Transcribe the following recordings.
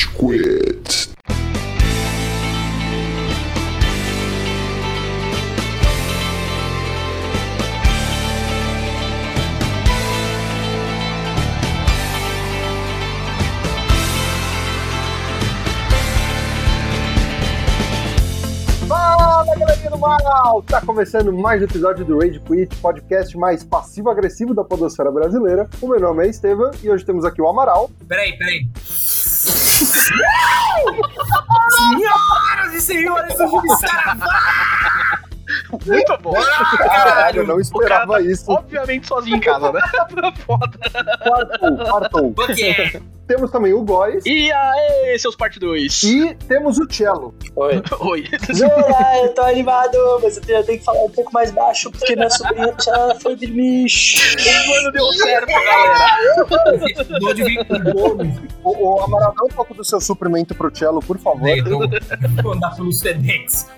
Rage Quit. Mal! Tá começando mais um episódio do Rage Quit, podcast mais passivo-agressivo da podosfera brasileira. O meu nome é Estevam e hoje temos aqui o Amaral. Peraí, peraí. Senhoras e senhores do Jubiscaravá! Muito bom. Caralho, eu não esperava cara tá isso. Obviamente sozinho em casa, né? Foda. Quartou, quartou. O que é? Temos também o Góis E aí, seus parte 2? e temos o Cello. Oi. Oi. Olá, eu tô animado, mas eu tenho, que falar um pouco mais baixo porque minha sobrinha já foi dormir. O plano deu certo, galera. Estudou de vir com. O, o Amaral, dá um pouco do seu suprimento pro Cello, por favor. Então, vou andar pelo Sedex.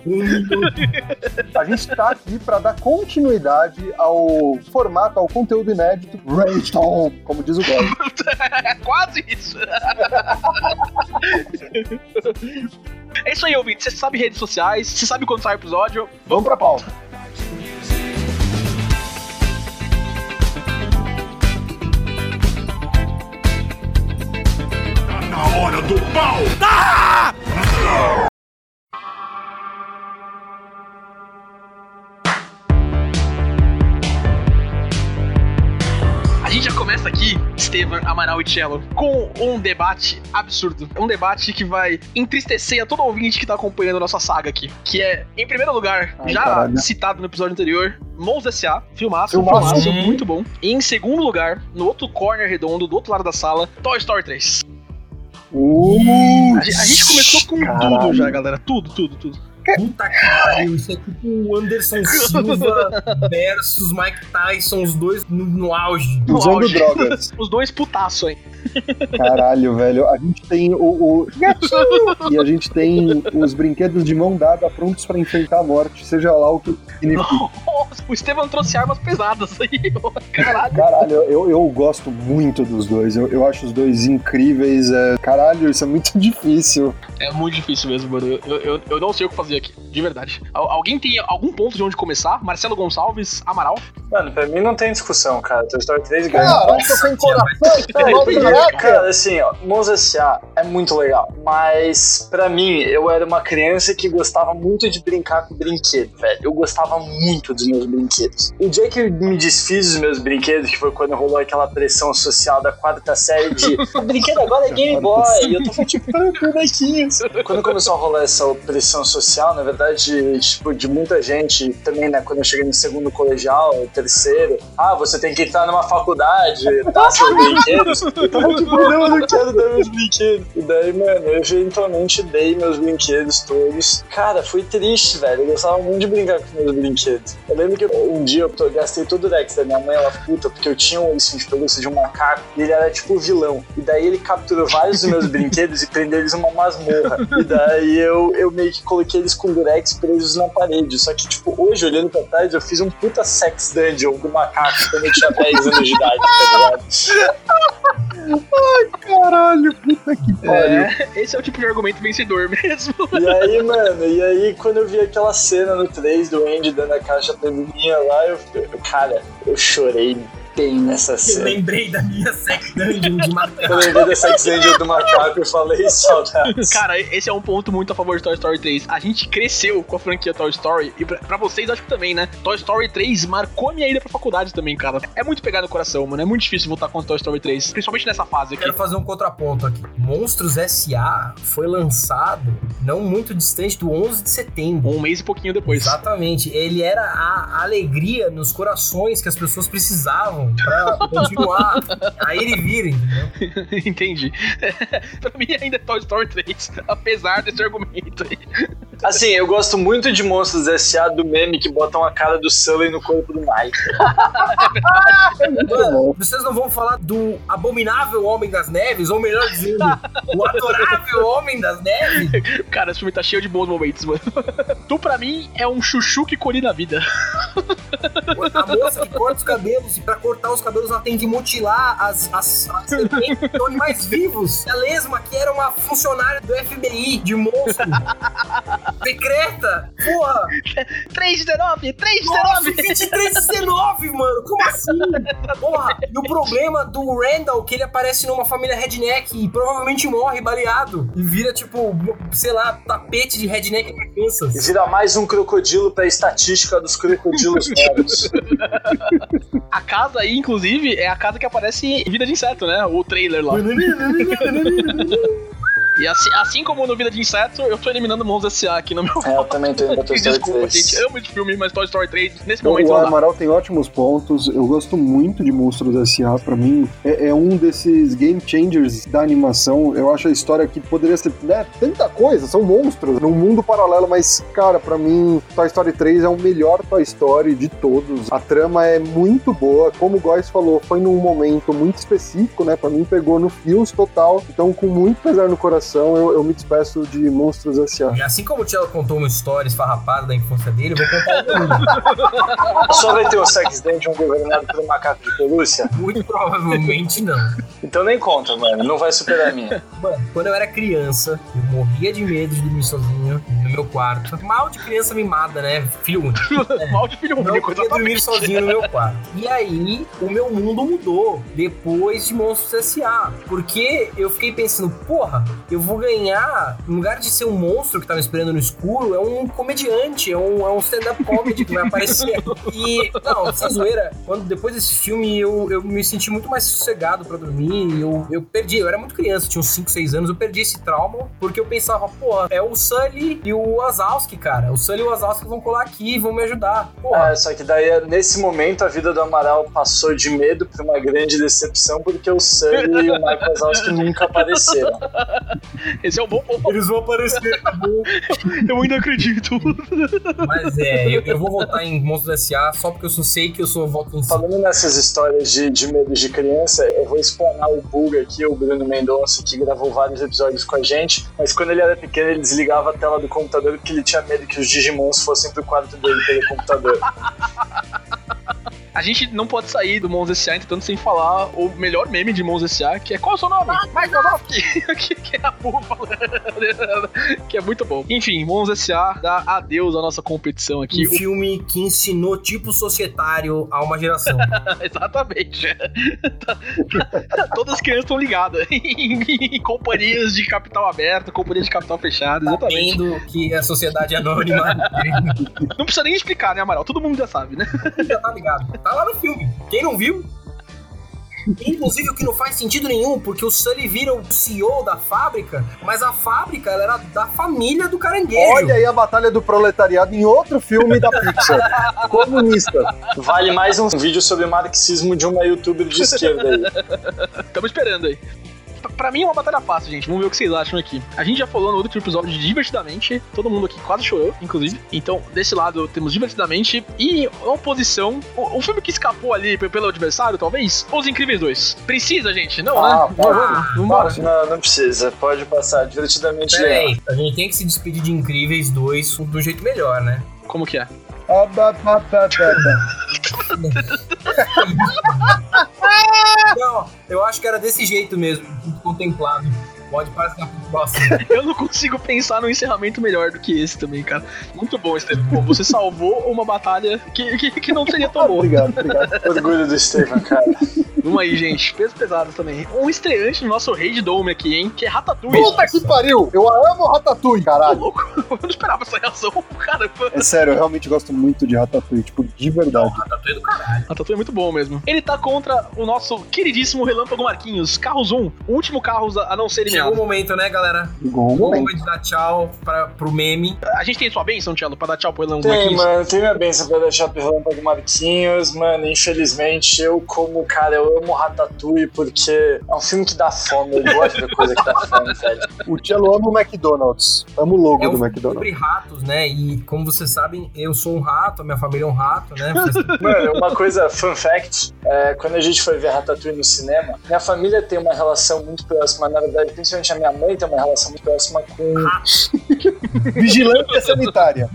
A gente tá aqui pra dar continuidade ao formato, ao conteúdo inédito Rage Talk, como diz o Góis. É quase isso. É isso aí, ouvinte. Você sabe redes sociais, você sabe quando sai o episódio. Vamos pra pauta. Na hora do pau! A gente já começa aqui, Estevam, Amaral e Cello, com um debate absurdo. Um debate que vai entristecer a todo ouvinte que tá acompanhando a nossa saga aqui. Que é, em primeiro lugar, Ai, já caralho. citado no episódio anterior, Mons S.A., filmaço, Filmaço. filmaço, muito bom. E em segundo lugar, no outro corner redondo, do outro lado da sala, Toy Story 3. Uh, A, gente- a gente começou com Caralho. tudo já, galera. Tudo, tudo, tudo. Puta que pariu. Isso é tipo o Anderson Silva versus Mike Tyson, os dois no, no auge. No usando auge. drogas. Os dois putaço, hein? Caralho, velho. A gente tem o, o e a gente tem os brinquedos de mão dada prontos pra enfrentar a morte, seja lá o que significa. Nossa, o Estevam trouxe armas pesadas aí. Caralho. Caralho, eu, eu gosto muito dos dois. Eu, eu acho os dois incríveis. É... Caralho, isso é muito difícil. É muito difícil mesmo, mano. Eu, eu, eu não sei o que fazer aqui, de verdade. Al- alguém tem algum ponto de onde começar? Marcelo Gonçalves, Amaral? Mano, pra mim não tem discussão, cara. Toy Story 3 ganha. Coração, Peraí, tá louco, Cara, assim, ó, Monza S.A. é muito legal, mas pra mim, eu era uma criança que gostava muito de brincar com brinquedo, velho. Eu gostava muito dos meus brinquedos. O dia que eu me desfiz dos meus brinquedos, que foi quando rolou aquela pressão social da quarta série de o brinquedo agora é Game Boy, e eu tava tipo, ah, bonequinhos. Quando começou a rolar essa pressão social, na verdade, tipo, de muita gente, também, né, quando eu cheguei no segundo colegial, terceiro, ah, você tem que entrar numa faculdade, dar seus brinquedos. Tipo, não, eu não quero dar meus brinquedos. E daí, mano, eu eventualmente dei meus brinquedos todos. Cara, foi triste, velho. Eu gostava muito de brincar com meus brinquedos. Eu lembro que um dia eu gastei todo o Dex da minha mãe, ela puta, porque eu tinha um ursinho de pelúcia de um macaco e ele era tipo vilão. E daí ele capturou vários dos meus brinquedos e prendeu eles numa masmorra. E daí eu, eu meio que coloquei eles com durex presos na parede. Só que, tipo, hoje, olhando pra trás, eu fiz um puta sex dungeon do macaco quando eu tinha 10 anos de idade, tá ligado? Caralho, puta que pariu. É, esse é o tipo de argumento vencedor mesmo. E aí, mano, e aí quando eu vi aquela cena no 3 do Andy dando a caixa pra menina lá, eu, eu- cara, eu chorei bem nessa Eu cena. lembrei da minha sex dungeon de macaco. Eu lembrei da Sex Angel do macaco, eu falei saudades. Cara, esse é um ponto muito a favor de Toy Story 3. A gente cresceu com a franquia Toy Story, e pra, pra vocês acho que também, né? Toy Story 3 marcou a minha ida pra faculdade também, cara. É muito pegado no coração, mano. É muito difícil voltar contra Toy Story 3, principalmente nessa fase aqui. Quero fazer um contraponto aqui. Monstros S.A. foi lançado não muito distante do 11 de setembro. Um mês e pouquinho depois. Exatamente. Ele era a alegria nos corações que as pessoas precisavam pra continuar a ir e vir, entendeu? Entendi. pra mim ainda é Toy Story 3, apesar desse argumento aí. Assim, eu gosto muito de Monstros S.A. do meme que botam a cara do Sully no corpo do Mike. Mano, vocês não vão falar do abominável Homem das Neves, ou melhor dizendo, o adorável Homem das Neves? Cara, esse filme tá cheio de bons momentos, mano. Tu, pra mim, é um chuchu que colhi na vida. A moça que corta os cabelos, e pra cortar os cabelos ela tem que mutilar as, as, as serpentes que são animais vivos. A Lesma, que era uma funcionária do FBI de monstro. Secreta! Porra! 319, 319! Nossa, 2319, mano! Como assim? Porra! E o problema do Randall, que ele aparece numa família redneck e provavelmente morre baleado. E vira, tipo, sei lá, tapete de redneck pra E Kansas. vira mais um crocodilo pra estatística dos crocodilos moros. A casa aí, inclusive, é a casa que aparece em Vida de Inseto, né? O trailer lá. E assim, assim como no Vida de Inseto, eu tô eliminando Monstros S.A. aqui no meu É, eu também tô indo pra Toy Story Desculpa, 3. gente. Amo esse filme, mas Toy Story 3, nesse momento, o. Amaral tem ótimos pontos. Eu gosto muito de Monstros S.A. Pra mim, é, é um desses game changers da animação. Eu acho a história que poderia ser né, tanta coisa, são monstros num mundo paralelo, mas, cara, pra mim, Toy Story 3 é o melhor Toy Story de todos. A trama é muito boa. Como o Góis falou, foi num momento muito específico, né? Pra mim, pegou no fios total. Então, com muito pesar no coração, eu, eu me despeço de Monstros S.A. E assim como o Tchelo contou uma história esfarrapada da infância dele, eu vou contar uma. Só vai ter o Sex Dungeon governado por um macaco de pelúcia? Muito provavelmente não. Então nem conta, mano. Não vai superar a minha. Mano, quando eu era criança, eu morria de medo de dormir sozinho no meu quarto. Mal de criança mimada, né? Filho único. Mal de filho Não único, podia dormir sozinho no meu quarto. E aí, o meu mundo mudou depois de Monstros S.A. Porque eu fiquei pensando, porra, eu vou ganhar, no lugar de ser um monstro que tá me esperando no escuro, é um comediante, é um, é um stand-up comedy que vai aparecer. E, não, sem zoeira, quando, depois desse filme eu, eu me senti muito mais sossegado pra dormir. Eu, eu perdi, eu era muito criança, tinha uns 5, 6 anos, eu perdi esse trauma, porque eu pensava, porra, é o Sully e o Wazowski, cara. O Sully e o Wazowski vão colar aqui, vão me ajudar. Porra. É, só que daí, nesse momento, a vida do Amaral passou de medo pra uma grande decepção, porque o Sully e o Michael Wazowski nunca apareceram. Esse é um bom ponto. Eles vão aparecer, acabou. Eu ainda acredito. Mas é, eu, eu vou votar em Monstros S.A. só porque eu só sei que eu sou voto em si. Falando nessas histórias de, de medo de criança, eu vou explanar o Buga aqui, o Bruno Mendonça, que gravou vários episódios com a gente, mas quando ele era pequeno, ele desligava a tela do computador porque ele tinha medo que os Digimons fossem pro quarto dele pelo computador. A gente não pode sair do Monstros S.A. tentando sem falar o melhor meme de Monstros S.A., que é qual é o seu nome? Microsoft! que, que é a falando. que é muito bom. Enfim, Monstros S.A. dá adeus à nossa competição aqui. Um filme que ensinou tipo societário a uma geração. Exatamente. Todas as crianças estão ligadas em, companhias de capital aberto, companhias de capital fechado, exatamente. Sabendo que a sociedade anônima Não precisa nem explicar, né, Amaral? Todo mundo já sabe, né? já tá ligado. Tá lá no filme. Quem não viu? Inclusive, o que não faz sentido nenhum, porque o Sully vira o CEO da fábrica, mas a fábrica ela era da família do caranguejo. Olha aí a Batalha do Proletariado em outro filme da Pixar. Comunista. Vale mais um vídeo sobre marxismo de uma youtuber de esquerda aí. Estamos esperando aí. Pra- mim é uma batalha fácil, gente. Vamos ver o que vocês acham aqui. A gente já falou no outro episódio de Divertidamente. Todo mundo aqui quase chorou, inclusive. Então, desse lado temos Divertidamente. E oposição. O, o filme que escapou ali pe- pelo adversário, talvez? Os Incríveis 2. Precisa, gente? Não, Ah, né? pode. Vamos. Não, não precisa. Pode passar divertidamente Pera legal. aí, a gente tem que se despedir de Incríveis 2 do jeito melhor, né? Como que é? Não, eu acho que era desse jeito mesmo, contemplado. Pode passar pro próximo. Eu não consigo pensar num encerramento melhor do que esse também, cara. Muito bom, Estevam. Pô, Você salvou uma batalha que, que, que não seria tão boa. Obrigado, obrigado. Orgulho do Estevam, cara. Vamos aí, gente. Peso pesado também. Um estreante no nosso Rei de Dome aqui, hein? Que é Ratatouille. Puta que pariu! Eu amo Ratatouille, Tô caralho. louco. Eu não esperava essa reação. Caramba. É sério, eu realmente gosto muito de Ratatouille, tipo, de verdade. Ratatouille do caralho. Ratatouille é muito bom mesmo. Ele tá contra o nosso queridíssimo Relâmpago Marquinhos. Carros 1. O último Carros a não ser Chegou o momento, né, galera? Chegou o momento. momento de dar tchau pra, pro meme. A gente tem sua bênção, Tchelo, pra dar tchau pro Relâmpago Tem, Marquinhos. mano, tem minha benção pra deixar pro Relâmpago Marquinhos, mano. Infelizmente, eu, como cara, eu amo Ratatouille porque é um filme que dá fome. Eu gosto de coisa que dá fome, velho. O Cello ama o McDonald's. Amo o logo É do um filme McDonald's. sobre ratos, né? E como vocês sabem, eu sou um rato, a minha família é um rato, né? Vocês- Mano, uma coisa, fun fact: é, quando a gente foi ver Ratatouille no cinema, minha família tem uma relação muito próxima, na verdade, principalmente a minha mãe tem uma relação muito próxima com, Vigilância sanitária.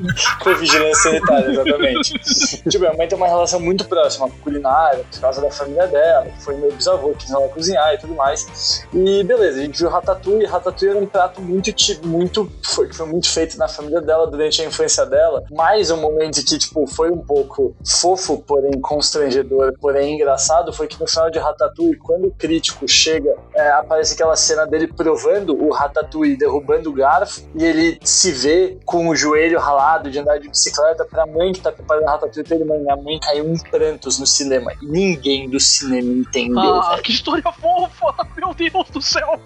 com vigilância sanitária, exatamente. tipo, minha mãe tem uma relação muito próxima com culinária, por causa da família dela, que foi meu bisavô que ensinou ela a cozinhar e tudo mais. E beleza, a gente viu Ratatouille, e Ratatouille era um prato muito, muito foi, foi muito feito na família dela durante a infância dela, mas um momento que, tipo, foi um pouco fofo, porém constrangedor, porém engraçado, foi que no final de Ratatouille, quando o crítico chega, é, aparece aquela cena dele provando o Ratatouille, derrubando o garfo, e ele se vê com o joelho ralado de andar de bicicleta pra mãe que tá preparando Ratatouille, pra ele, mãe, minha mãe caiu em prantos no cinema, e ninguém do cinema entendeu, Ah, velho. que história fofa! Meu Deus do céu!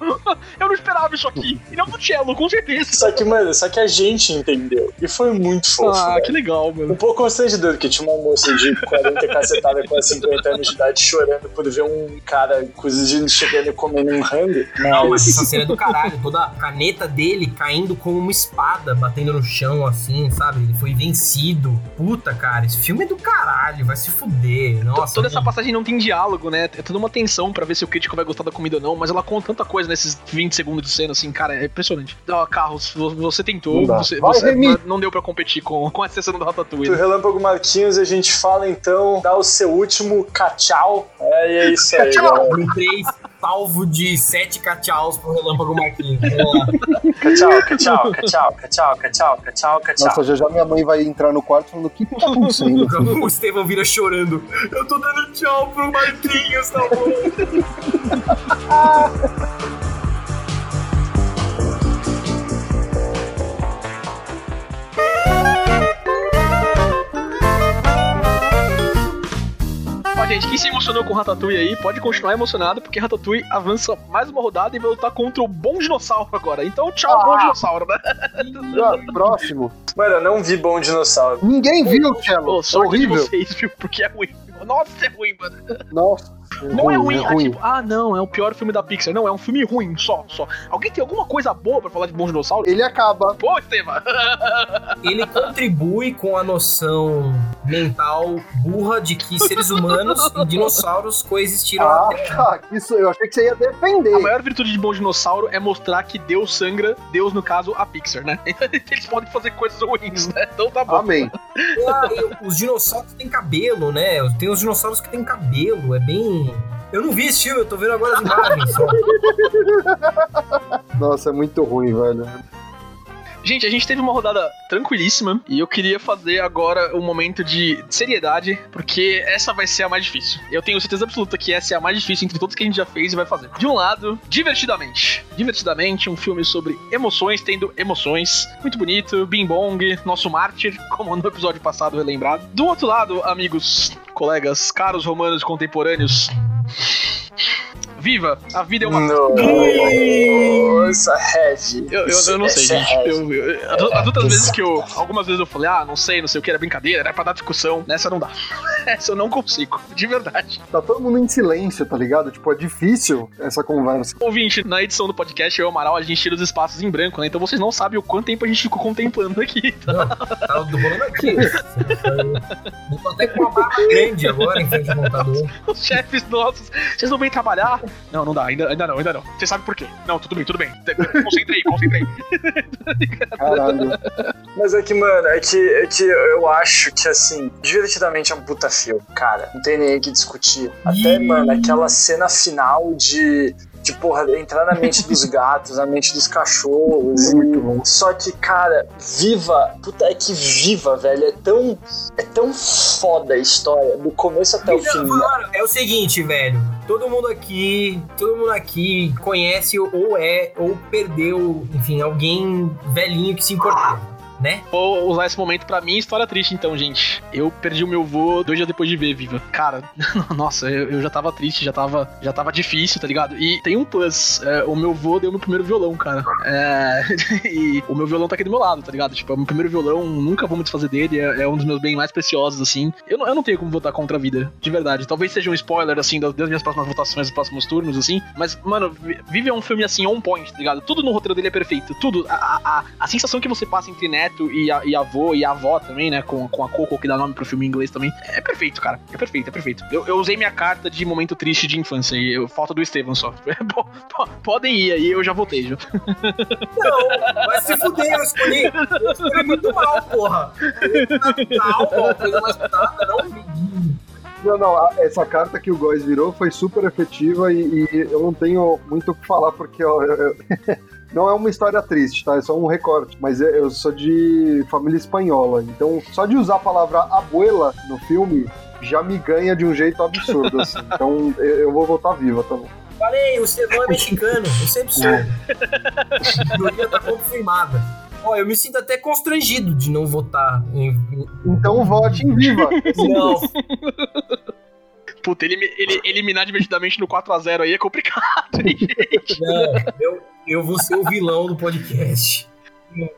Eu não esperava isso aqui. E não do cello, com certeza. Só que, mano, só que a gente entendeu. E foi muito fofo. Ah, velho. que legal, Um mano. pouco constrangedor, porque tinha uma moça de 40 cacetada com 50 anos de idade chorando por ver um cara cozinhando, chegando e comendo um rango. Não, mas Mas essa cena é do caralho. Toda a caneta dele caindo como uma espada, batendo no chão, assim, sabe? Ele foi vencido. Puta, cara, esse filme é do caralho, vai se fuder. Nossa. Toda essa passagem não tem diálogo, né? É toda uma tensão pra ver se o crítico vai gostar da comida ou não, mas ela conta tanta coisa nesses 20 segundos de cena, assim, cara, é impressionante. Ó, Carlos, vo- você tentou, Não você, Vai, você- não deu pra competir com, com essa cena do Ratatouille. do né? Relâmpago Marquinhos a gente fala então, dá o seu último cachau. É, e é isso aí, galera. No 3, salvo de 7 cachaus pro Relâmpago Marquinhos. Vamos lá. Cachau, cachau, cachau, cachau, cachau, cachau, cachau. Nossa, já já minha mãe vai entrar no quarto falando o que tá acontecendo. O Estevão vira chorando. Eu tô dando tchau pro Marquinhos, tá bom? gente, quem se emocionou com Ratatouille aí, pode continuar emocionado, porque Ratatouille avança mais uma rodada e vai lutar contra o Bom Dinossauro agora. Então, tchau, Ah. Bom Dinossauro, né? Ah, Próximo. Mano, eu não vi Bom Dinossauro. Ninguém viu. Pô, É sorte de horrível. vocês, viu? Porque é ruim. Nossa, é ruim, mano. Nossa. Não é ruim, ah, tipo, ah, não, é o pior filme da Pixar. Não, é um filme ruim, só, só. Alguém tem alguma coisa boa pra falar de Bom Dinossauro? Ele acaba. Pô, Estevam! Ele contribui com a noção mental burra de que seres humanos e dinossauros coexistiram Ah, tá. Isso, eu achei que você ia A defender. maior virtude de Bom Dinossauro é mostrar que Deus sangra, Deus, no caso, a Pixar, né? Eles podem fazer coisas ruins, né? Então tá bom. Amém. Ah, os dinossauros têm cabelo, né? Tem os dinossauros que têm cabelo, é bem. Eu não vi esse filme, eu tô vendo agora as imagens só. Nossa, é muito ruim, velho. Gente, a gente teve uma rodada tranquilíssima e eu queria fazer agora um momento de seriedade, porque essa vai ser a mais difícil. Eu tenho certeza absoluta que essa é a mais difícil entre todos que a gente já fez e vai fazer. De um lado, Divertidamente. Divertidamente, um filme sobre emoções tendo emoções. Muito bonito, Bing Bong, nosso mártir, como no episódio passado relembrado. Do outro lado, amigos, colegas, caros romanos contemporâneos. Viva! A vida é uma Nossa, heavy. eu, eu, eu não sei, Essa é gente. Eu, eu, as- as outras vezes que eu. Algumas vezes eu falei, ah, não sei, não sei o que, era brincadeira, era pra dar discussão. Nessa não dá. Essa eu não consigo, de verdade. Tá todo mundo em silêncio, tá ligado? Tipo, é difícil essa conversa. Ouvinte, na edição do podcast, eu e o Amaral, a gente tira os espaços em branco, né? Então vocês não sabem o quanto tempo a gente ficou contemplando aqui. Não, tá rolando aqui. Eu tô até com uma barba grande agora em frente ao computador. Os chefes nossos, vocês não vêm trabalhar? Não, não dá, ainda, ainda não, ainda não. Você sabe por quê? Não, tudo bem, tudo bem. Concentrei, concentrei. Caralho. Mas é que, mano, é que, é que eu acho que, assim, divertidamente é um puta filme, cara. Não tem nem o que discutir. Até, mano, aquela cena final de. De, porra, entrar na mente dos gatos, na mente dos cachorros. Muito e- bom. Só que, cara, viva. Puta, é que viva, velho. É tão. É tão foda a história, do começo até o fim. mano, é o seguinte, velho. Todo mundo aqui, todo mundo aqui conhece ou é ou perdeu, enfim, alguém velhinho que se importava, né? Vou usar esse momento pra mim, história triste, então, gente. Eu perdi o meu vô dois dias depois de ver Viva. Cara, nossa, eu, eu já tava triste, já tava, já tava difícil, tá ligado? E tem um plus: é, o meu vô deu meu primeiro violão, cara. É, e o meu violão tá aqui do meu lado, tá ligado? Tipo, é o meu primeiro violão, nunca vou me desfazer dele, é, é um dos meus bens mais preciosos, assim. Eu eu não tenho como votar contra a vida, de verdade. Talvez seja um spoiler, assim, das, das minhas próximas votações, dos próximos turnos, assim. Mas, mano, Vi- Viva é um filme, assim, on point, tá ligado? Tudo no roteiro dele é perfeito. Tudo. A, a, a- a sensação que você passa entre neto neto e, a, e avô e a avó também, né? Com, com a Coco, que dá nome pro filme em inglês também. É perfeito, cara. É perfeito, é perfeito. Eu, eu usei minha carta de momento triste de infância e eu, falta do Estevam só. Podem ir aí, eu já voltei, já. Não, vai se fuder, eu escolhi. Eu escolhi muito mal, porra. Não não, não, essa carta que o Góis virou foi super efetiva e, e, eu não tenho muito o que falar, porque ó, eu, eu, não é uma história triste, tá? É só um recorte. Mas eu sou de família espanhola, então só de usar a palavra abuela no filme já me ganha de um jeito absurdo, assim. Então eu vou voltar viva, tá bom? Falei, o Estevão é mexicano, eu sempre sou. É. A teoria tá confirmada. Ó, eu me sinto até constrangido de não votar em. Então vote em viva. Não. Puta, ele, ele, eliminar divertidamente no 4x0 aí é complicado, hein, gente? Não, eu, eu vou ser o vilão do podcast.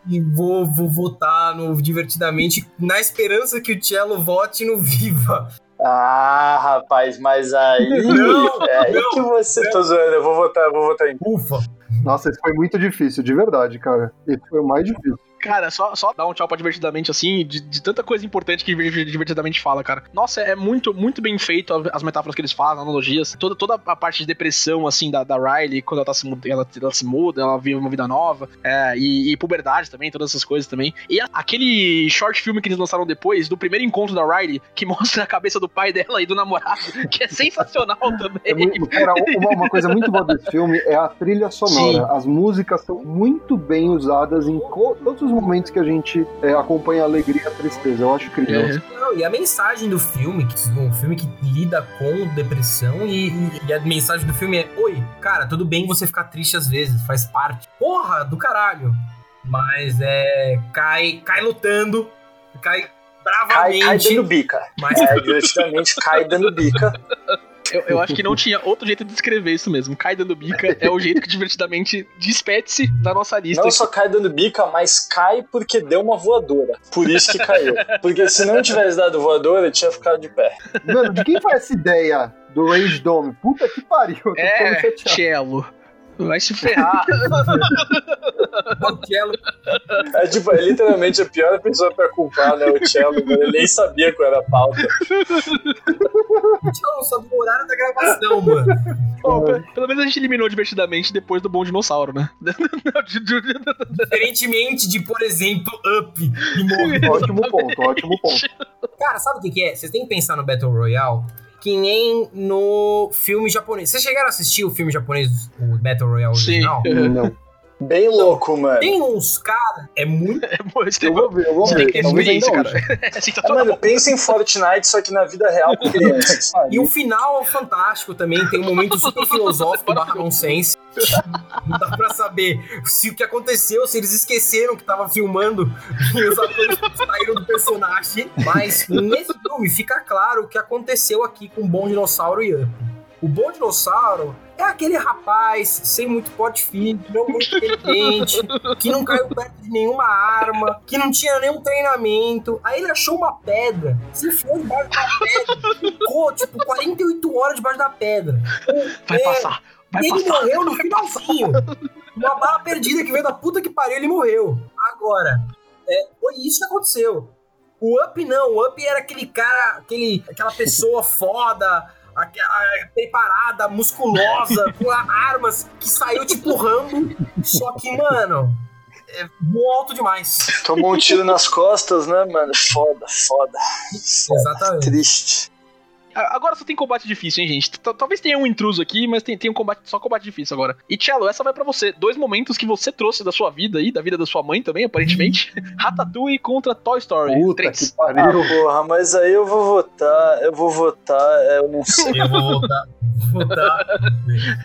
E vou, vou votar no Divertidamente na esperança que o Cello vote no Viva. Ah, rapaz, mas aí. Não, é aí não, que você. Não. Tô zoando, eu vou votar, vou votar em. Ufa! Nossa, esse foi muito difícil, de verdade, cara. Esse foi o mais difícil. Cara, só, só dar um tchau pra Divertidamente, assim, de, de tanta coisa importante que Divertidamente fala, cara. Nossa, é muito, muito bem feito as metáforas que eles fazem, analogias. Toda, toda a parte de depressão, assim, da, da Riley, quando ela, tá se, ela, ela se muda, ela vive uma vida nova. É, e, e, puberdade também, todas essas coisas também. E a, aquele short filme que eles lançaram depois, do primeiro encontro da Riley, que mostra a cabeça do pai dela e do namorado, que é sensacional também. É muito, cara, uma, uma, coisa muito boa desse filme é a trilha sonora. Sim. As músicas são muito bem usadas em todos os momentos que a gente é, acompanha a alegria e a tristeza. Eu acho incrível. Uhum. Não, e a mensagem do filme, que um filme que lida com depressão, e, e, a mensagem do filme é: Oi, cara, tudo bem você ficar triste às vezes, faz parte. Porra, do caralho. Mas é. Cai, cai lutando, cai bravamente. Cai, cai dando bica. Mas... É, diretamente cai dando bica. Eu, eu, acho que não tinha outro jeito de descrever isso mesmo. Cai dando bica é o jeito que divertidamente despete-se da nossa lista. Não só cai dando bica, mas cai porque deu uma voadora. Por isso que caiu. Porque se não tivesse dado voadora, tinha ficado de pé. Mano, de quem foi essa ideia do Rage Dome? Puta que pariu. É, Cello. Vai se ferrar. o Cello. É, tipo, é literalmente a pior pessoa pra culpar, né? O Cello, ele nem sabia qual era a pauta. O Cello não sabia o horário da gravação, mano. Bom, pelo menos a gente eliminou divertidamente depois do Bom Dinossauro, né? Diferentemente de, por exemplo, Up e Morre. Ótimo ponto, ótimo ponto. Cara, sabe o que, que é? Vocês têm que pensar no Battle Royale que nem no filme japonês. Vocês chegaram a assistir o filme japonês, o Battle Royale original? Sim. Não. Bem louco, mano. Tem uns caras. É muito. É, eu vou ver, eu vou ver. Tem que ter experiência, cara. é, mano, pensa em Fortnite, só que na vida real com crianças. e o final é fantástico também. Tem um momento super filosófico barra nonsense. Não dá pra saber se o que aconteceu, se eles esqueceram que tava filmando e os atores saíram do personagem. Mas nesse filme fica claro o que aconteceu aqui com o Bom Dinossauro e Up. O Bom Dinossauro é aquele rapaz sem muito porte físico, não muito inteligente, que não caiu perto de nenhuma arma, que não tinha nenhum treinamento. Aí ele achou uma pedra, se enfiou debaixo da pedra, ficou tipo 48 horas debaixo da pedra. Vai é, passar. Vai ele passar. morreu no finalzinho. Uma bala perdida que veio da puta que pariu, ele morreu. Agora, é, foi isso que aconteceu. O Up não, o Up era aquele cara, aquele, aquela pessoa foda, a, a, preparada, musculosa, com armas, que saiu tipo Rambo. Só que, mano, é alto demais. Tomou um tiro nas costas, né, mano? Foda, foda. Exatamente. Triste. Agora só tem combate difícil, hein, gente? Talvez tenha um intruso aqui, mas tem, tem um combate, só combate difícil agora. E, Cello, essa vai para você. Dois momentos que você trouxe da sua vida e da vida da sua mãe também, aparentemente. Ratatouille contra Toy Story Puta 3. Que pariu. Ah, porra, mas aí eu vou votar, eu vou votar, eu não sei. Eu vou votar. votar.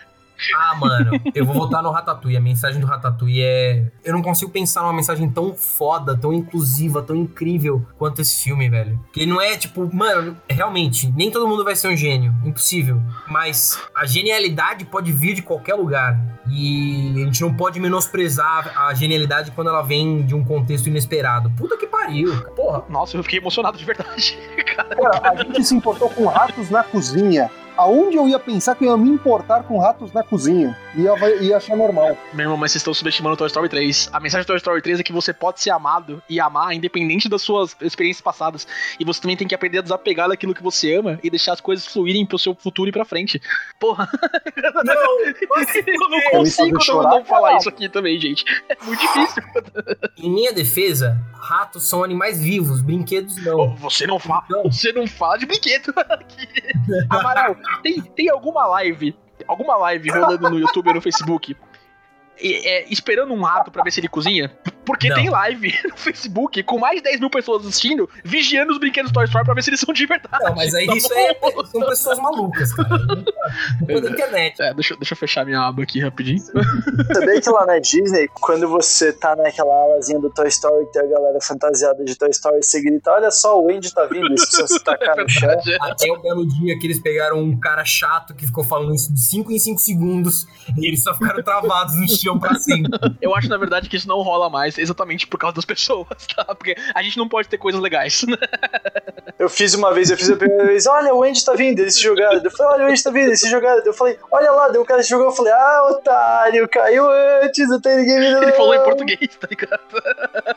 Ah, mano, eu vou votar no Ratatouille. A mensagem do Ratatouille é. Eu não consigo pensar numa mensagem tão foda, tão inclusiva, tão incrível quanto esse filme, velho. Que não é tipo, mano, realmente, nem todo mundo vai ser um gênio. Impossível. Mas a genialidade pode vir de qualquer lugar. E a gente não pode menosprezar a genialidade quando ela vem de um contexto inesperado. Puta que pariu. Porra. Nossa, eu fiquei emocionado de verdade. Cara, a gente se importou com ratos na cozinha aonde eu ia pensar que eu ia me importar com ratos na cozinha? Ia, ia achar normal. Meu irmão, mas vocês estão subestimando Toy Story 3. A mensagem de Toy Story 3 é que você pode ser amado e amar independente das suas experiências passadas. E você também tem que aprender a desapegar daquilo que você ama e deixar as coisas fluírem pro seu futuro e pra frente. Porra. Não, eu não consigo não, chorar, não falar isso aqui também, gente. É muito difícil. em minha defesa, ratos são animais vivos, brinquedos Oh, não. Você não fala, Não. você não fala de brinquedo aqui. Amaral, tem, tem alguma live, alguma live rolando no YouTube ou no Facebook é, esperando um rato pra ver se ele cozinha? Porque Não. tem live no Facebook com mais de 10 mil pessoas assistindo, vigiando os brinquedos Toy Story pra ver se eles são de verdade. Não, mas aí Tá isso é, são pessoas malucas, cara. Da internet. É, deixa, eu- deixa eu fechar minha aba aqui rapidinho. Sabia que lá na Disney, quando você tá naquela alazinha do Toy Story que tem a galera fantasiada de Toy Story, você grita: Olha só, o Andy tá vindo, eles precisam se tacar no chão. Verdade, é. Até o belo dia que eles pegaram um cara chato que ficou falando isso de 5 em 5 segundos e eles só ficaram travados no chão pra sempre. Eu acho, na verdade, que isso não rola mais exatamente por causa das pessoas, tá? Porque a gente não pode ter coisas legais. Eu fiz uma vez, eu fiz a primeira vez, olha, o Andy tá vindo, eles se jogaram. Eu falei, olha, o Andy tá vindo, eles se jogaram. Eu falei, olha lá, deu o cara se jogou. Eu falei, ah, otário, caiu antes, não tem ninguém vindo. Ele falou em não." português, tá ligado?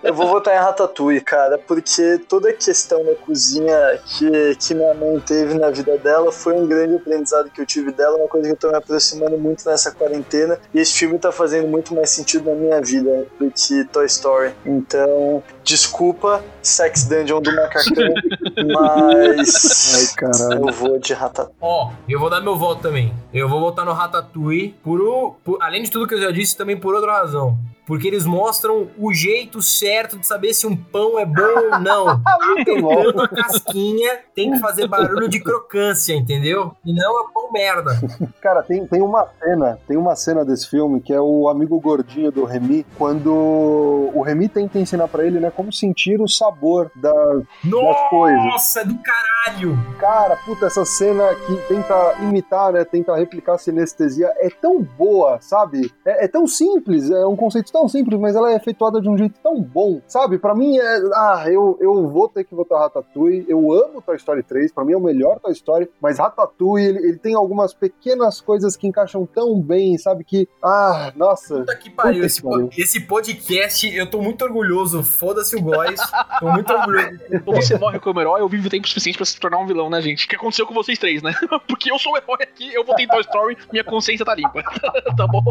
Eu vou votar em Ratatouille, cara, porque toda a questão da cozinha que, que minha mãe teve na vida dela foi um grande aprendizado que eu tive dela, uma coisa que eu tô me aproximando muito nessa quarentena. E esse filme tá fazendo muito mais sentido na minha vida do que Toy Story. Então, desculpa, Sex Dungeon do Macacão, mas. Ai, caralho. Eu vou de Ratatouille. Ó, eu vou dar meu voto também. Eu vou votar no Ratatouille por, o- por- além de tudo que eu já disse, também por outra razão. Porque eles mostram o jeito certo de saber se um pão é bom ou não. Apertando a casquinha tem que fazer barulho de crocância, entendeu? E não é pão merda. Cara, tem, tem uma cena, tem uma cena desse filme que é o amigo gordinho do Remy, quando o Remy tenta ensinar pra ele, né, como sentir o sabor da das coisas. Nossa, do caralho! Cara, puta, essa cena que tenta imitar, né, tenta replicar a sinestesia é tão boa, sabe? É, é tão simples, é um conceito tão simples, mas ela é efetuada de um jeito tão bom, sabe? Pra mim é, ah, eu, eu vou ter que votar Ratatouille. Eu amo Toy Story 3, pra mim é o melhor Toy Story, mas Ratatouille, ele, ele tem algumas pequenas coisas que encaixam tão bem, sabe? Que, ah, nossa, Puta que pariu. Puta Esse, que pariu. po- esse podcast, eu tô muito orgulhoso. Foda-se o Góis. Tô muito orgulhoso. Ou você morre como herói ou vive o tempo suficiente pra se tornar um vilão, né, gente? O que aconteceu com vocês três, né? Porque eu sou o herói aqui, eu vou tentar Toy Story, minha consciência tá limpa. tá bom?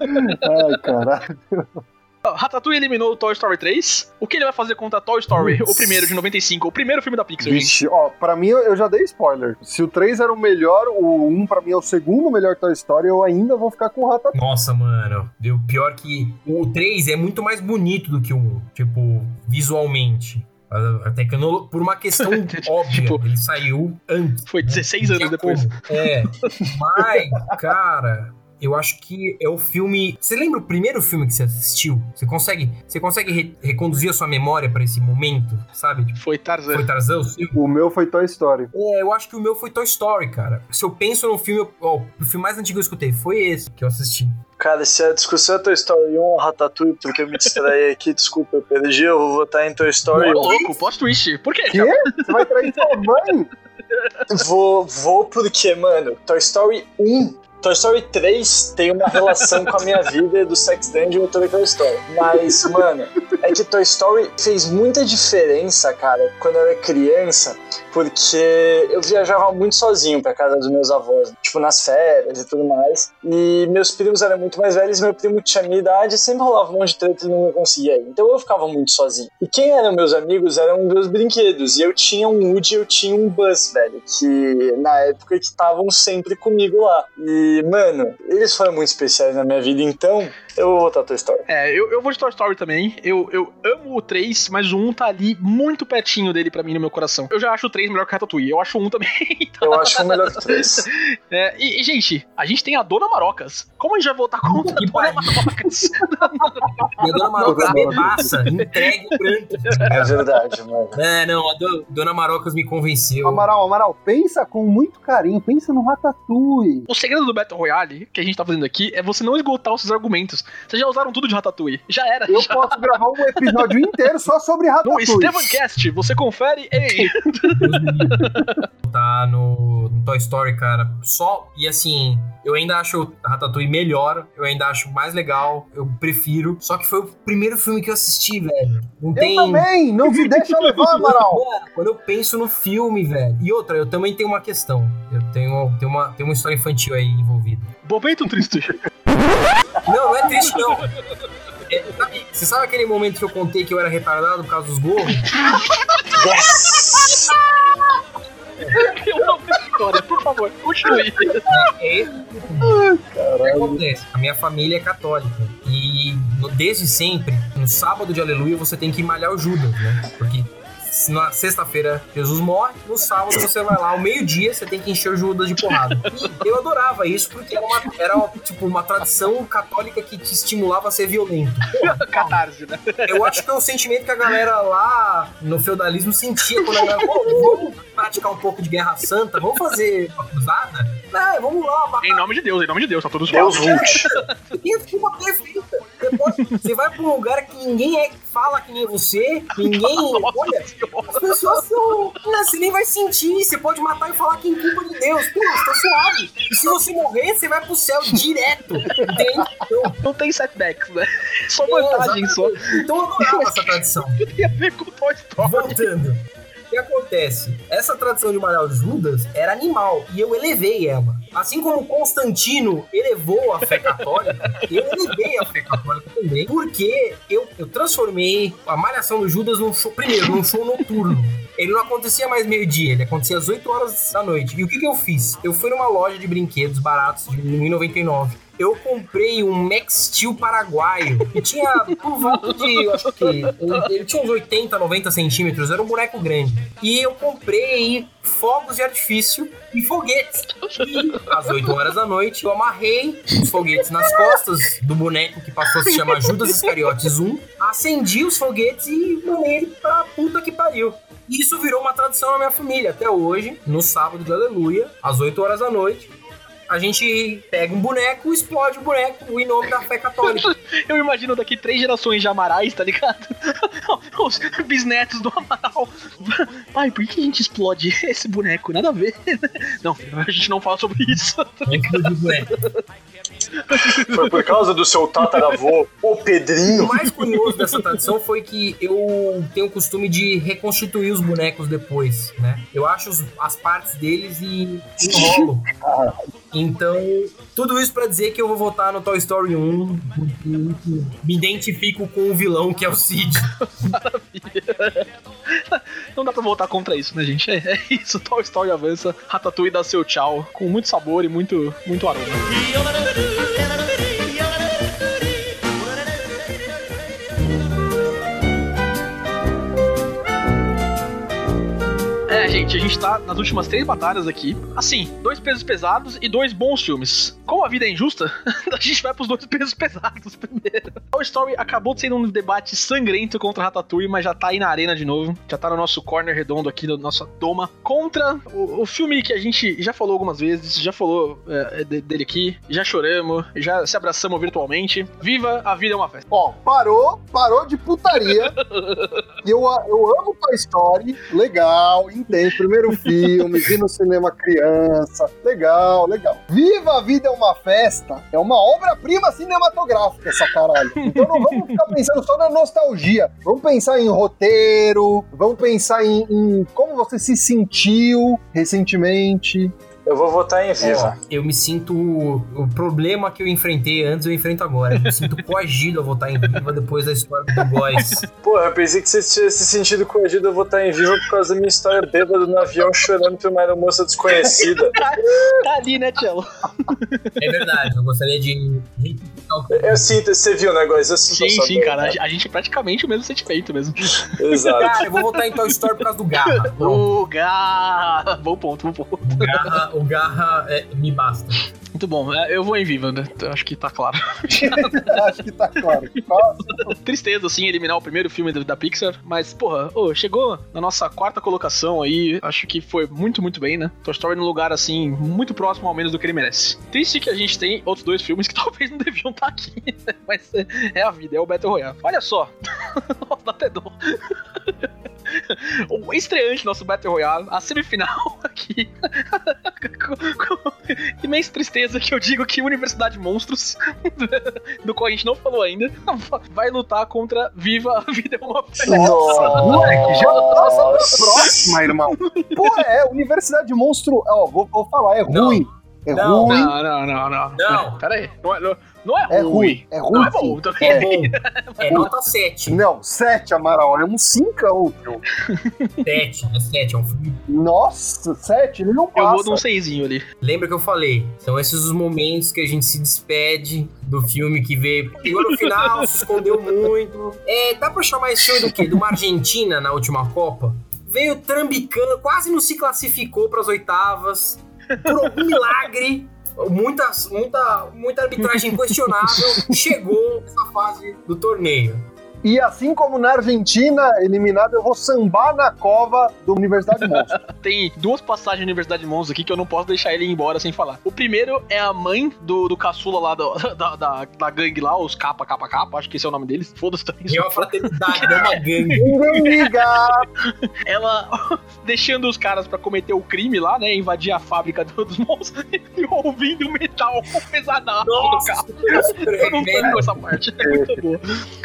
ai, caralho. Ratatouille eliminou o Toy Story 3. O que ele vai fazer contra Toy Story, Putz. o primeiro de 95, o primeiro filme da Pixar, gente? Vixe, ó, pra mim eu já dei spoiler. Se o 3 era o melhor, o 1 pra mim é o segundo melhor Toy Story, eu ainda vou ficar com o Ratatouille. Nossa, mano. Deu pior que. O 3 é muito mais bonito do que o 1. Tipo, visualmente. A- a tecnolo- Por uma questão óbvia. Tipo- ele saiu antes. Foi 16 anos Tinha depois. É. Mas, cara. Eu acho que é o filme. Você lembra o primeiro filme que você assistiu? Você consegue, você consegue re- reconduzir a sua memória pra esse momento, sabe? Tipo, Foi Tarzan. foi Tarzan o seu? O meu foi Toy Story. É, eu acho que o meu foi Toy Story, cara. Se eu penso num filme, eu- ó, o filme mais antigo que eu escutei foi esse que eu assisti. Cara, se a discussão é Toy Story 1 ou Ratatouille, porque eu me distraí aqui, desculpa, eu perdi, eu vou votar em Toy Story Ô, 1. louco, plot twist. Por quê? Quê? Você vai trair sua mãe? Vou, vou porque, mano, Toy Story 1. Toy Story 3 tem uma relação com a minha vida do Sex Dungeon e toda aquela. Mas, mano, é que Toy Story fez muita diferença, cara, quando eu era criança, porque eu viajava muito sozinho pra casa dos meus avós, tipo nas férias e tudo mais. E meus primos eram muito mais velhos, meu primo tinha minha idade, sempre rolava um monte de treta e não conseguia ir. Então eu ficava muito sozinho. E quem eram meus amigos eram meus brinquedos. E eu tinha um Woody eu tinha um Buzz, velho, que na época que estavam sempre comigo lá. E, mano, eles foram muito especiais na minha vida, então eu vou votar Toy Story. É, eu, eu vou de Toy Story também. Eu, eu amo o 3, mas o 1 tá ali muito pertinho dele pra mim no meu coração. Eu já acho o 3 melhor que Ratatouille. Eu acho o 1 também. Eu acho o melhor que três. É, e, e, gente, a gente tem a Dona Marocas. Como a gente vai votar contra a Que Dona pariu. Marocas? A Dona Marocas bebaça, entregue o branco. É verdade, mano. É, não, a do- Dona Marocas me convenceu. Amaral, Amaral, pensa com muito carinho, pensa no Ratatouille. O segredo do Battle Royale que a gente tá fazendo aqui é você não esgotar os seus argumentos. Vocês já usaram tudo de Ratatouille. Já era. Eu já. posso gravar um episódio inteiro só sobre No Ratatouille. Estevancast, você confere. Ei! Tá no no, Toy Story, cara. Só. E assim, eu ainda acho Ratatouille melhor, eu ainda acho mais legal, eu prefiro. Só que foi o primeiro filme que eu assisti, velho. Não Eu tem. também! Não se deixa levar, Amaral! Quando eu penso no filme, velho. E outra, eu também tenho uma questão. Eu tenho, tenho, uma, tenho uma história infantil aí envolvida. Momento triste. Não, não é triste, não. É, sabe- você sabe aquele momento que eu contei que eu era retardado por causa dos gorros? Yes! Eu não tenho história, por favor, continue. É o que acontece. A minha família é católica. E desde sempre, no sábado de aleluia, você tem que malhar o Judas, né? Porque na sexta-feira Jesus morre, no sábado você vai lá, ao meio-dia, você tem que encher o Judas de porrada. E eu adorava isso porque era, uma, era tipo, uma tradição católica que te estimulava a ser violento. Porra, Catarse, né? Eu acho que é o sentimento que a galera lá no feudalismo sentia quando a galera, "Pô, vamos praticar um pouco de guerra santa, vamos fazer uma cruzada? Não, vamos lá, matar Em nome de Deus, em nome de Deus, tá tudo Deus suave. Vult. Você tem a desculpa perfeita. Você, vai pra um lugar que ninguém é, fala que nem você, ninguém. Olha, as pessoas são. Não, você nem vai sentir. Você pode matar e falar que em culpa de Deus. Pô, você tá suave. E se você morrer, você vai pro céu direto. Entende? Então, Não tem setbacks, né? Só vantagem só. então eu adorava essa tradição. Tem a ver com Toy Story. Voltando. Que acontece? Essa tradição de malhar Judas era animal e eu elevei ela. Assim como Constantino elevou a fé católica, eu elevei a fé católica também, porque eu, eu transformei a malhação do Judas num show, primeiro, num show noturno. Ele não acontecia mais meio-dia, ele acontecia às 8 horas da noite. E o que, que eu fiz? Eu fui numa loja de brinquedos baratos de 1,99 eu comprei um Max Steel paraguaio que tinha por volta de, eu acho que, ele, tinha uns 80, 90 centímetros, era um boneco grande. E eu comprei fogos de artifício e foguetes. E às 8 horas da noite eu amarrei os foguetes nas costas do boneco que passou a se chamar Judas Iscariotes 1, acendi os foguetes e mandei ele pra puta que pariu. E isso virou uma tradição na minha família. Até hoje, no sábado de aleluia, às 8 horas da noite, a gente pega um boneco, explode o boneco em nome da fé católica. Eu imagino daqui três gerações de Amarais, tá ligado? Os bisnetos do Amaral. Pai, por que a gente explode esse boneco? Nada a ver. Não, filho, a gente não fala sobre isso. Boneco. Foi por causa do seu tataravô, o O Pedrinho. mais curioso dessa tradição foi que eu tenho o costume de reconstituir os bonecos depois, né? Eu acho os- as partes deles e enrolo. Então, tudo isso pra dizer que eu vou votar no Toy Story 1, porque me identifico com o vilão que é o Cid. Não dá pra voltar contra isso, né, gente? É, é isso, Toy Story avança, Ratatouille dá seu tchau, com muito sabor e muito, muito aroma. É, gente, a gente tá nas últimas três batalhas aqui. Assim, dois pesos pesados e dois bons filmes. Como a vida é injusta, a gente vai pros dois pesos pesados primeiro. Toy Story acabou sendo um debate sangrento contra Ratatouille, mas já tá aí na arena de novo. Já tá no nosso corner redondo aqui, da nossa toma. Contra o, o filme que a gente já falou algumas vezes, já falou é, de- dele aqui, já choramos, já se abraçamos virtualmente. Viva, a vida é uma festa. Ó, parou, parou de putaria. Eu, eu amo Toy Story, legal, entendo. Primeiro filme, vi no cinema criança, legal, legal. Viva a Vida é uma Festa é uma obra-prima cinematográfica, essa caralho. Então não vamos ficar pensando só na nostalgia. Vamos pensar em roteiro, vamos pensar em, em como você se sentiu recentemente. Eu vou votar em Viva. Eu me sinto. O problema que eu enfrentei antes, eu enfrento agora. Eu me sinto coagido a votar em Viva depois da história do Góis. Porra, eu pensei que você tivesse sentido coagido a votar em Viva por causa da minha história bêbada no avião chorando por uma aeromoça desconhecida. Tá ali, né, Tchelo? É verdade, eu gostaria de Eu sinto, você viu o negócio? Eu sinto Sim, sim, cara. A gente é praticamente o mesmo sentimento mesmo. Exato. Cara, eu vou votar em Toy Story por causa do Garra. Pronto. O Garra! Bom ponto, bom ponto. O Garra, o Garra é, me basta. Muito bom. É, Eu vou em Viva, né? Acho que tá claro. Acho que tá claro. Tristeza, assim, eliminar o primeiro filme da- Pixar. Mas, porra, ô, chegou na nossa quarta colocação aí. Acho que foi muito, muito bem, né? Toy Story num lugar, assim, muito próximo ao menos do que ele merece. Triste que a gente tem outros dois filmes que talvez não deviam estar aqui. né? Mas é, a vida, é o Battle Royale. Olha só. Dá até dó. O estreante nosso Battle Royale, a semifinal aqui. Imensa tristeza que eu digo que Universidade Monstros, do qual a gente não falou ainda, vai lutar contra Viva a Vida é uma Festa. Nossa, moleque, já passa pra próxima, irmão. Pô, é, Universidade de Monstro, ó, vou, vou falar, é Não. ruim. É Não. ruim. Não, não, não, não. Não. Pera aí. Não é, não, não é É ruim. ruim, é ruim. Não é bom também. É bom. É nota 7. Não, 7, Amaral, é um 5. 7, é 7, é um filme. Nossa, 7, ele não Eu passa. vou num seisinho ali. Lembra que eu falei? São esses os momentos que a gente se despede do filme que vê. Chegou no final, se escondeu muito. É, dá pra chamar esse filme do quê? De uma Argentina na última Copa? Veio trambicando, quase não se classificou pras oitavas. Por algum milagre. Muita, muita, muita arbitragem questionável chegou nessa fase do torneio. E assim como na Argentina, eliminado, eu vou sambar na cova da Universidade de Monstro. Tem duas passagens da Universidade de Monstros aqui que eu não posso deixar ele ir embora sem falar. O primeiro é a mãe do, do caçula lá do- da, da, da gangue lá, os capa, capa, capa, acho que esse é o nome deles. Foda-se também. E é uma fraternidade, não uma gangue. Ela deixando os caras pra cometer o crime lá, né? Invadir a fábrica do- dos monstros e ouvindo o metal pesadaço do carro. Eu não lembro metal. essa parte, é muito boa.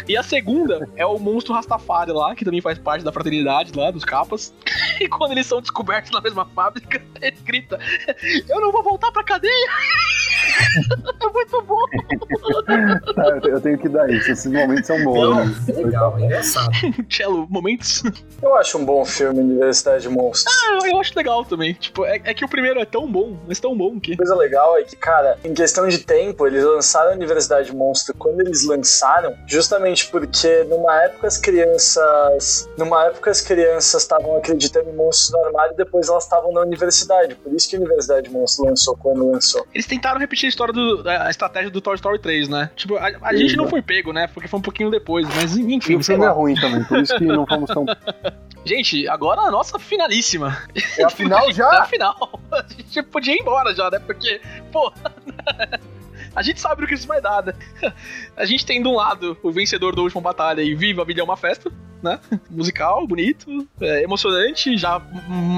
E a segunda é o monstro Rastafari lá, que também faz parte da fraternidade lá, dos capas. E quando eles são descobertos na mesma fábrica, ele grita: Eu não vou voltar pra cadeia! é muito bom! Tá, eu te- eu tenho que dar isso, esses momentos são bons. né? É legal, é engraçado. Cello, momentos. Eu acho um bom filme, Universidade de Monstros. Ah, eu acho legal também. Tipo, é, é que o primeiro é tão bom, mas tão bom que. A coisa legal é que, cara, em questão de tempo, eles lançaram a Universidade Monstro quando eles lançaram, justamente porque numa época as crianças. Numa época as crianças estavam acreditando em monstros no armário e depois elas estavam na universidade. Por isso que a Universidade Monstro lançou quando lançou. Eles tentaram repetir a história do. a estratégia do Toy Story 3, né? Tipo, a, a gente não foi pego, né? Porque foi um pouquinho depois, mas E enfim, o sei filme é ruim também, por isso que não fomos tão. Gente, agora a nossa finalíssima. É a final Na já? final. A gente podia ir embora já, né? Porque, pô. A gente sabe o que isso vai dar, né? A gente tem de um lado o vencedor da última batalha e Viva a Vida é uma Festa, né? Musical, bonito, é, emocionante, já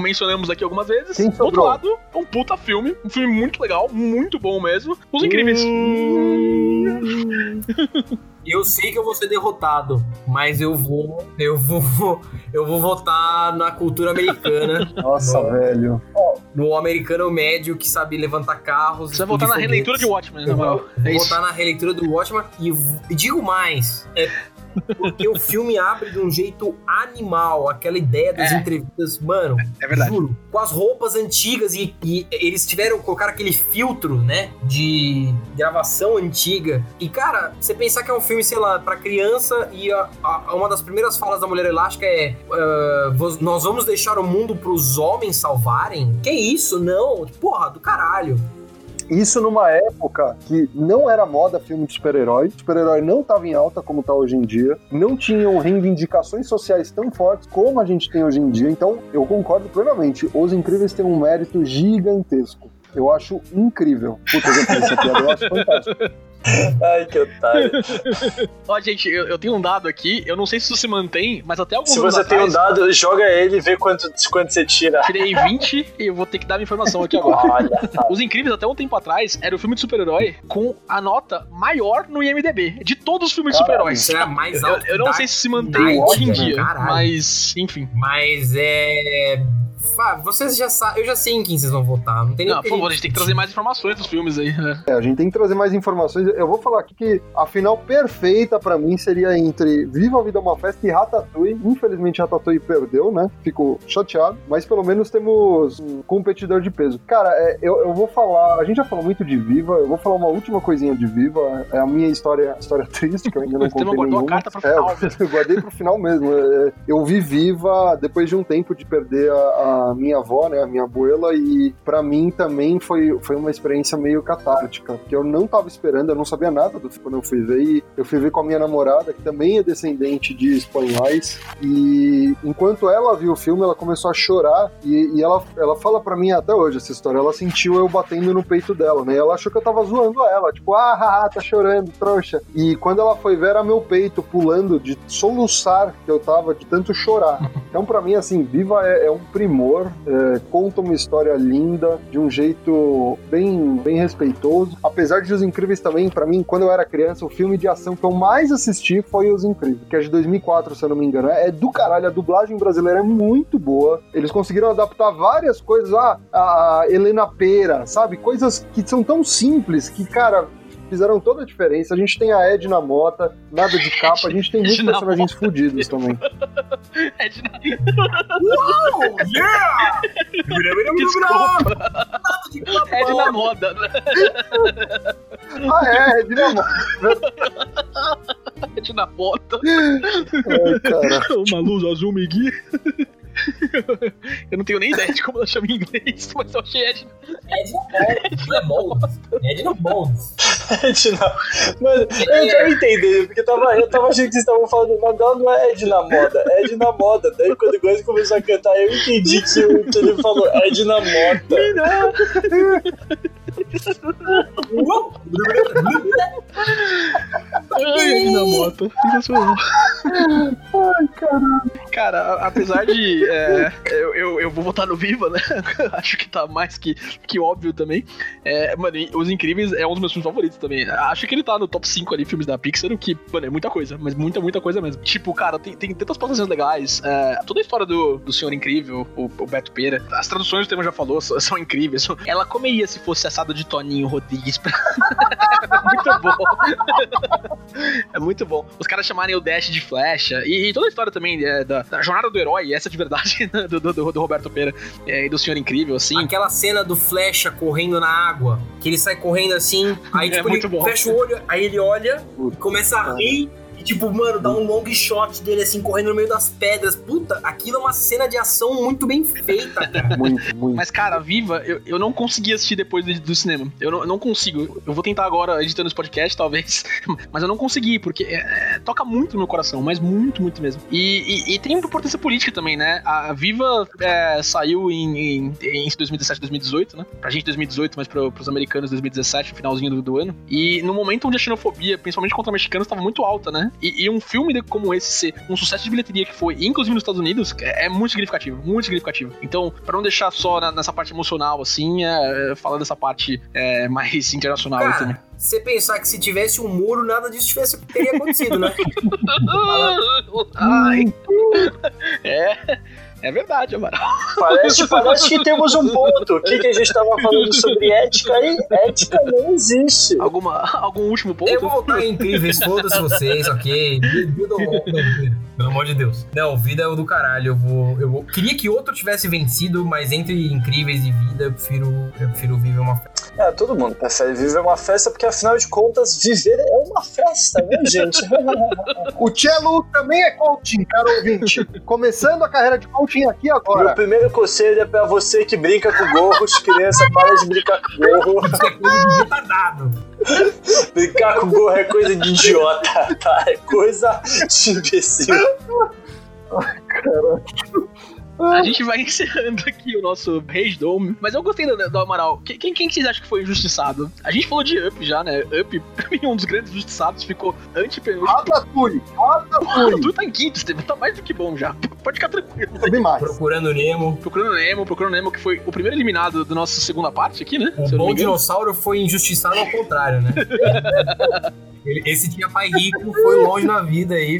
mencionamos aqui algumas vezes. Do outro lado, um puta filme, um filme muito legal, muito bom mesmo. Os Incríveis. Eu sei que eu vou ser derrotado, mas eu vou, eu vou, eu vou votar na cultura americana, Nossa, velho. no americano médio que sabe levantar carros. Você vai voltar na releitura de. Watchmen, na moral. vou, É votar na releitura do Watchman e v- e digo mais, é porque o filme abre de um jeito animal, aquela ideia das É. entrevistas, mano, É verdade. Juro. Com as roupas antigas e, e eles tiveram colocar aquele filtro, né? De gravação antiga. E, cara, você pensar que é um filme, sei lá, pra criança e a- a- uma das primeiras falas da Mulher Elástica é: "Vos- Nós vamos deixar o mundo pros homens salvarem? Que isso? Não. Porra, do caralho. Isso numa época que não era moda filme de super-herói, super-herói não estava em alta como tá hoje em dia, não tinham reivindicações sociais tão fortes como a gente tem hoje em dia, então eu concordo plenamente. Os Incríveis têm um mérito gigantesco. Eu acho incrível. Puta, eu já essa piada, eu acho fantástico. Ai, que otário. Ó, gente, eu, eu tenho um dado aqui, eu não sei se isso se mantém, mas até alguns Se você tem um atrás, dado, joga ele e vê quanto, quanto você tira. tirei 20 e eu vou ter que dar minha informação aqui agora. Olha, tá. Os Incríveis, até um tempo atrás, era o filme de super-herói com a nota maior no IMDB, de todos os filmes de Caralho, super-heróis. Isso é mais Eu, alto. eu não da- sei se se mantém hoje em dia, caralho. mas, enfim. Mas é. Fá, vocês já sabem. Eu já sei em quem vocês vão votar. Não tem nem Não, por favor, a gente tem que trazer mais informações dos filmes aí. né? É, a gente tem que trazer mais informações. Eu vou falar aqui que a final perfeita pra mim seria entre Viva a Vida é uma Festa e Ratatouille. Infelizmente, Ratatouille perdeu, né? Fico chateado. Mas pelo menos temos um competidor de peso. Cara, é, eu, eu vou falar. A gente já falou muito de Viva. Eu vou falar uma última coisinha de Viva. É a minha história, história triste, que eu ainda não contei guardou a nenhuma. carta pra É, final. eu, eu guardei pro final mesmo. É, Eu vi Viva depois de um tempo de perder a, a minha avó, né, a minha abuela, e pra mim também foi, foi uma experiência meio catártica, porque eu não tava esperando, eu não sabia nada do quando eu fui ver, e eu fui ver com a minha namorada, que também é descendente de espanhóis, e enquanto ela viu o filme, ela começou a chorar, e, e ela, ela fala pra mim até hoje essa história, ela sentiu eu batendo no peito dela, né, ela achou que eu tava zoando ela, tipo, ah, haha, tá chorando, trouxa. E quando ela foi ver, era meu peito pulando de soluçar que eu tava de tanto chorar. Então, pra mim, assim, Viva é, é um primor, é, conta uma história linda, de um jeito bem, bem respeitoso. Apesar de Os Incríveis também, pra mim, quando eu era criança, o filme de ação que eu mais assisti foi Os Incríveis, que é de 2004, se eu não me engano. É do caralho, a dublagem brasileira é muito boa. Eles conseguiram adaptar várias coisas, ah, a Helena Pera, sabe? Coisas que são tão simples que, cara, fizeram toda a diferença. A gente tem a Edna Mota, nada de capa, a gente tem muitos Edna personagens fodidos também. De nada. Uau! Yeah! Desculpa. É de na moda, né? Ah, é, Edna Mota. É de na bota. Ai, cara. Uma luz azul me guia. Eu não tenho nem ideia de como ela chama em inglês, mas eu achei Edna. Edna Molds. Edna Molds. Edna. Mano, eu tava entendendo, porque eu tava, eu tava achando que vocês estavam falando, mas não, não é Edna Moda, é Edna Moda. Daí quando o Góis começou a cantar, eu entendi que, o que ele falou Edna Mota. Ai, Mota. Sensacional. Ai, caralho. Cara, apesar de. é, eu, eu, eu vou votar no Viva, né? Acho que tá mais que, que óbvio também. É, mano, Os Incríveis é um dos meus filmes favoritos também. Acho que ele tá no top 5 ali, filmes da Pixar, o que, mano, é muita coisa, mas muita, muita coisa mesmo. Tipo, cara, tem, tem tantas passagens legais. é, toda a história do, do Senhor Incrível, o, o Beto Pera. As traduções, o tema já falou, são, são incríveis. Ela comeria se fosse assado de Toninho Rodrigues. pra- é muito bom. é muito bom. Os caras chamarem o Dash de flecha. E, e toda a história também é, da, da jornada do herói, essa de verdade, do, do, do Roberto Pera é, e do Senhor Incrível, assim. Aquela cena do Flecha correndo na água, que ele sai correndo assim, aí É tipo, muito ele bom. fecha o olho, aí ele olha, começa a rir, e tipo, mano, dá um long shot dele assim, correndo no meio das pedras. Puta, aquilo é uma cena de ação muito bem feita, cara. Muito, muito. Mas, cara, Viva, eu, eu não consegui assistir depois do, do cinema. Eu não, eu não consigo. Eu vou tentar agora editando esse podcast, talvez. Mas eu não consegui, porque é, é, toca muito no meu coração, mas muito, muito mesmo. E, e- e tem uma importância política também, né? A Viva é, saiu em, em, em 2017, 2018, né? Pra gente 2018, mas pro, pros americanos 2017, finalzinho do, do ano. E no momento onde a xenofobia, principalmente contra mexicanos, estava muito alta, né? E, e um filme como esse ser um sucesso de bilheteria que foi, inclusive nos Estados Unidos, é, é muito significativo, muito significativo. Então, pra não deixar só na- nessa parte emocional, assim, é, é, falar dessa parte é, mais internacional aí também. Cara, você pensar que se tivesse um muro, nada disso tivesse, teria acontecido, né? Ai. É, é verdade, Amaral. Parece, parece que temos um ponto. O que, que a gente tava falando sobre ética aí? Ética não existe. Alguma, algum último ponto? Eu vou voltar em incríveis, foda-se vocês, ok? Pelo amor de Deus. Não, vida é o do caralho. Eu vou. Eu vou... Queria que outro tivesse vencido, mas entre incríveis e vida, eu prefiro, eu prefiro viver uma festa. É, todo mundo prefere viver uma festa, porque afinal de contas, viver é uma festa, né, gente? O Cello também é coaching, cara ouvinte. Começando a carreira de coaching aqui Meu agora. primeiro conselho é pra você que brinca com gorros, criança, para de brincar com gorro. Isso é coisa de retardado. Brincar com gorro é coisa de idiota, tá? É coisa de imbecil. A gente vai encerrando aqui o nosso Rage Dome. Mas eu gostei do, do Amaral. Quem, quem, quem que vocês acham que foi injustiçado? A gente falou de Up já, né? Up, pra mim, um dos grandes injustiçados, ficou antepenúltimo. Ratatouille, Ah, Ratatouille. tu tá em quinto, Steven. Tá mais do que bom já. Pode ficar tranquilo. Sabe mais. Procurando Nemo. Procurando Nemo, Procurando Nemo, que foi o primeiro eliminado da nossa segunda parte aqui, né? O bom dinossauro foi injustiçado ao contrário, né? Ele- Esse tinha pai rico, foi longe na vida aí.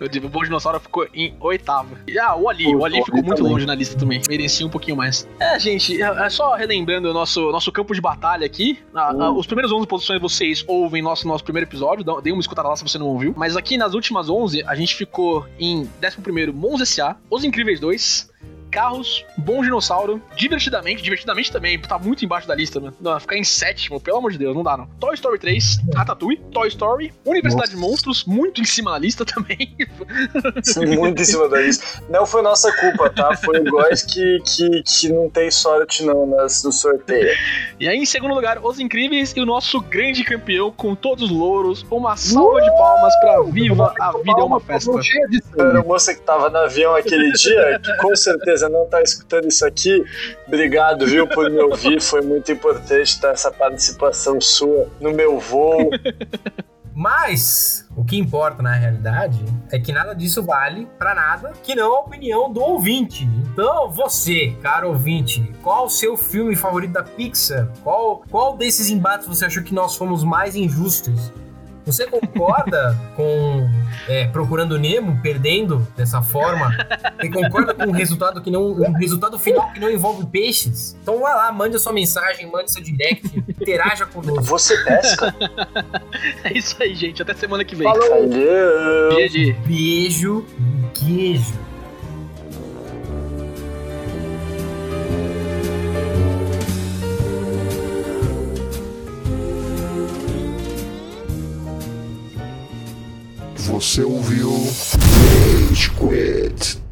Eu digo, o Bom Dinossauro ficou em oitavo. E, ah, o Ali. O O Ali Ali ficou muito também. longe na lista também. Merecia um pouquinho mais. É, gente, é é só relembrando o nosso, nosso campo de batalha aqui. Ah, ah, os primeiros 11 posições vocês ouvem nosso, nosso primeiro episódio. Dê uma escutada lá se você não ouviu. Mas aqui nas últimas 11, a gente ficou em 11º Mons S.A., Os Incríveis 2, carros, bom dinossauro, divertidamente, divertidamente também, tá muito embaixo da lista, mano. Não, ficar em sétimo, pelo amor de Deus, não dá não. Toy Story 3, Ratatouille, Toy Story, Universidade Nossa. de Monstros, muito em cima da lista também. muito em cima da lista. Não foi nossa culpa, tá? Foi o Góis que, que, que não tem sorte não nas, no sorteio. E aí, em segundo lugar, Os Incríveis e o nosso grande campeão com todos os louros. Uma salva uh! de palmas pra Viva a Vida é uma Festa. Era a moça que tava no avião aquele dia, que com certeza não tá escutando isso aqui. Obrigado, viu, por me ouvir. Foi muito importante ter essa participação sua no meu voo. Mas o que importa na realidade é que nada disso vale para nada que não a opinião do ouvinte. Então, você, caro ouvinte, qual o seu filme favorito da Pixar? Qual, qual desses embates você achou que nós fomos mais injustos? Você concorda com é, Procurando Nemo perdendo dessa forma? Você concorda com um resultado que não, um resultado final que não envolve peixes? Então vai lá, mande a sua mensagem, mande seu direct, interaja conosco. Você pesca? é isso aí, gente. Até semana que vem. Falou. Beijo. Beijo. Beijo. Você ouviu Rage Quit.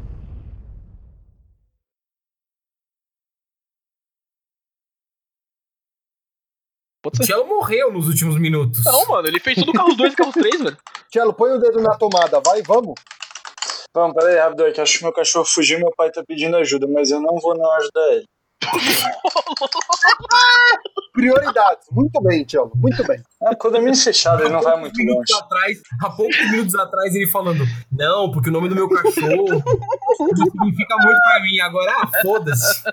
O Cello morreu nos últimos minutos. Não, mano, ele fez tudo Carros 2 e Carros 3, velho. Cello, põe o dedo na tomada, vai, vamos. Vamos, peraí, rápido aí, que acho que meu cachorro fugiu e meu pai tá pedindo ajuda, mas eu não vou não ajudar ele. Prioridades. Muito bem, Tiago. Muito bem. É, condomínio fechado, ele não vai muito longe. Atrás, há poucos minutos atrás, ele falando: Não, porque o nome do meu cachorro significa muito pra mim. Agora, ah, foda-se.